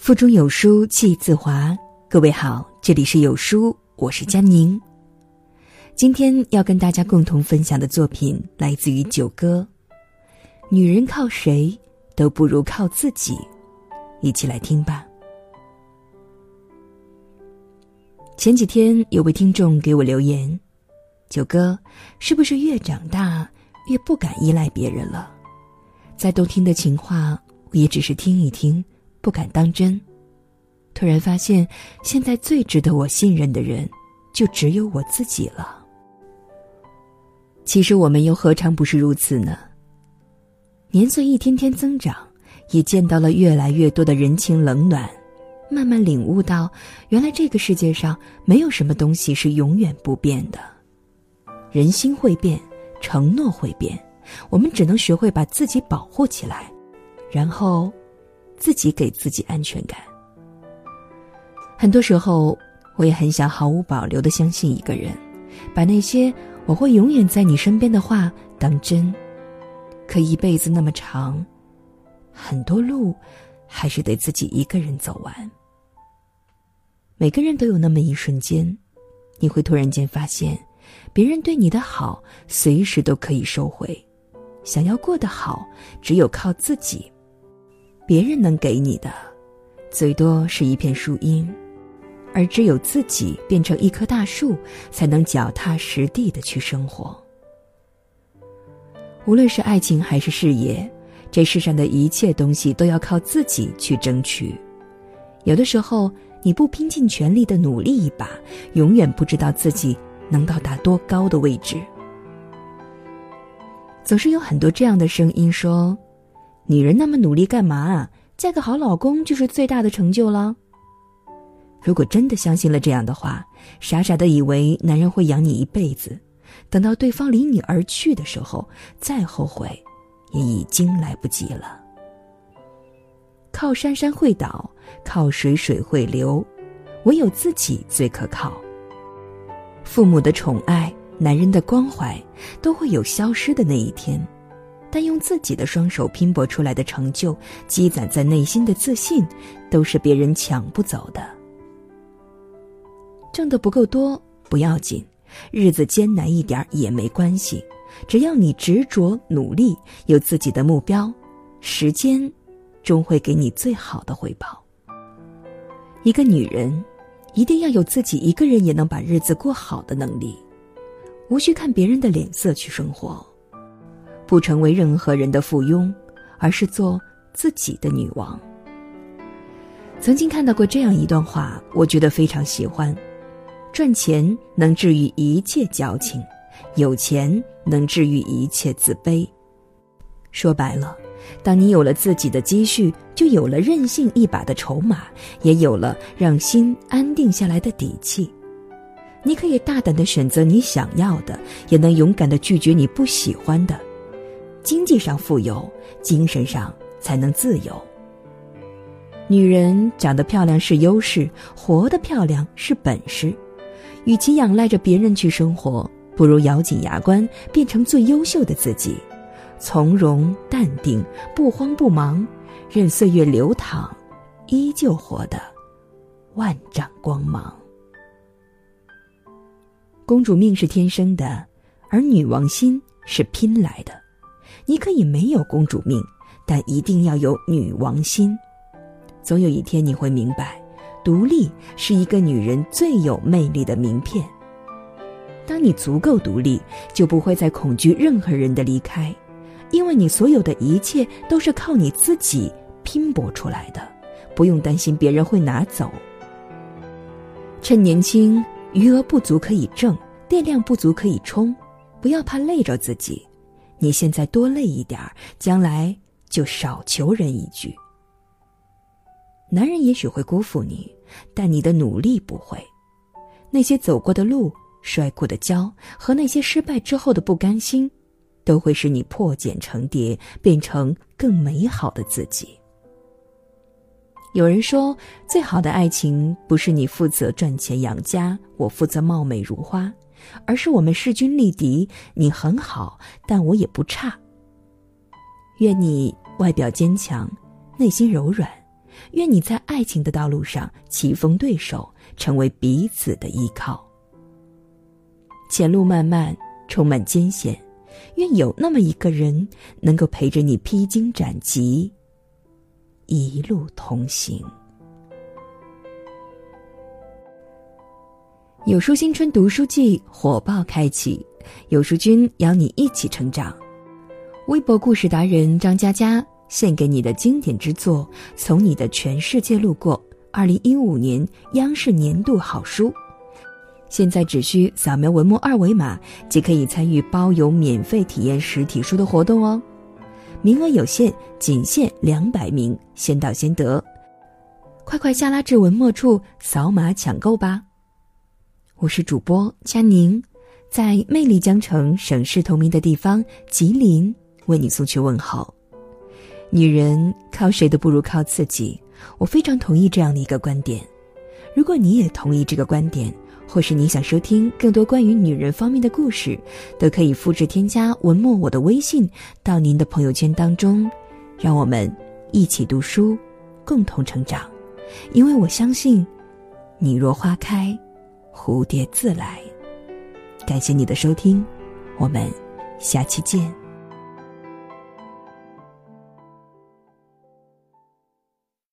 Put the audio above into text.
腹中有书气自华。各位好，这里是有书，我是佳宁。今天要跟大家共同分享的作品来自于九歌。女人靠谁都不如靠自己，一起来听吧。前几天有位听众给我留言：“九哥，是不是越长大越不敢依赖别人了？再动听的情话，我也只是听一听。”不敢当真，突然发现，现在最值得我信任的人，就只有我自己了。其实我们又何尝不是如此呢？年岁一天天增长，也见到了越来越多的人情冷暖，慢慢领悟到，原来这个世界上没有什么东西是永远不变的。人心会变，承诺会变，我们只能学会把自己保护起来，然后。自己给自己安全感。很多时候，我也很想毫无保留的相信一个人，把那些“我会永远在你身边”的话当真。可一辈子那么长，很多路还是得自己一个人走完。每个人都有那么一瞬间，你会突然间发现，别人对你的好随时都可以收回。想要过得好，只有靠自己。别人能给你的，最多是一片树荫，而只有自己变成一棵大树，才能脚踏实地的去生活。无论是爱情还是事业，这世上的一切东西都要靠自己去争取。有的时候，你不拼尽全力的努力一把，永远不知道自己能到达多高的位置。总是有很多这样的声音说。女人那么努力干嘛？嫁个好老公就是最大的成就了。如果真的相信了这样的话，傻傻的以为男人会养你一辈子，等到对方离你而去的时候，再后悔，也已经来不及了。靠山山会倒，靠水水会流，唯有自己最可靠。父母的宠爱，男人的关怀，都会有消失的那一天。但用自己的双手拼搏出来的成就，积攒在内心的自信，都是别人抢不走的。挣得不够多不要紧，日子艰难一点也没关系，只要你执着努力，有自己的目标，时间终会给你最好的回报。一个女人，一定要有自己一个人也能把日子过好的能力，无需看别人的脸色去生活。不成为任何人的附庸，而是做自己的女王。曾经看到过这样一段话，我觉得非常喜欢：赚钱能治愈一切矫情，有钱能治愈一切自卑。说白了，当你有了自己的积蓄，就有了任性一把的筹码，也有了让心安定下来的底气。你可以大胆的选择你想要的，也能勇敢的拒绝你不喜欢的。经济上富有，精神上才能自由。女人长得漂亮是优势，活得漂亮是本事。与其仰赖着别人去生活，不如咬紧牙关，变成最优秀的自己，从容淡定，不慌不忙，任岁月流淌，依旧活得万丈光芒。公主命是天生的，而女王心是拼来的。你可以没有公主命，但一定要有女王心。总有一天你会明白，独立是一个女人最有魅力的名片。当你足够独立，就不会再恐惧任何人的离开，因为你所有的一切都是靠你自己拼搏出来的，不用担心别人会拿走。趁年轻，余额不足可以挣，电量不足可以充，不要怕累着自己。你现在多累一点儿，将来就少求人一句。男人也许会辜负你，但你的努力不会。那些走过的路、摔过的跤和那些失败之后的不甘心，都会使你破茧成蝶，变成更美好的自己。有人说，最好的爱情不是你负责赚钱养家，我负责貌美如花。而是我们势均力敌，你很好，但我也不差。愿你外表坚强，内心柔软，愿你在爱情的道路上棋逢对手，成为彼此的依靠。前路漫漫，充满艰险，愿有那么一个人，能够陪着你披荆斩棘，一路同行。有书新春读书季火爆开启，有书君邀你一起成长。微博故事达人张嘉佳献给你的经典之作《从你的全世界路过》，二零一五年央视年度好书。现在只需扫描文末二维码，即可以参与包邮免费体验实体书的活动哦。名额有限，仅限两百名，先到先得，快快下拉至文末处扫码抢购吧。我是主播佳宁，在魅力江城、省市同名的地方吉林，为你送去问候。女人靠谁都不如靠自己，我非常同意这样的一个观点。如果你也同意这个观点，或是你想收听更多关于女人方面的故事，都可以复制添加文末我的微信到您的朋友圈当中，让我们一起读书，共同成长。因为我相信，你若花开。蝴蝶自来。感谢你的收听，我们下期见。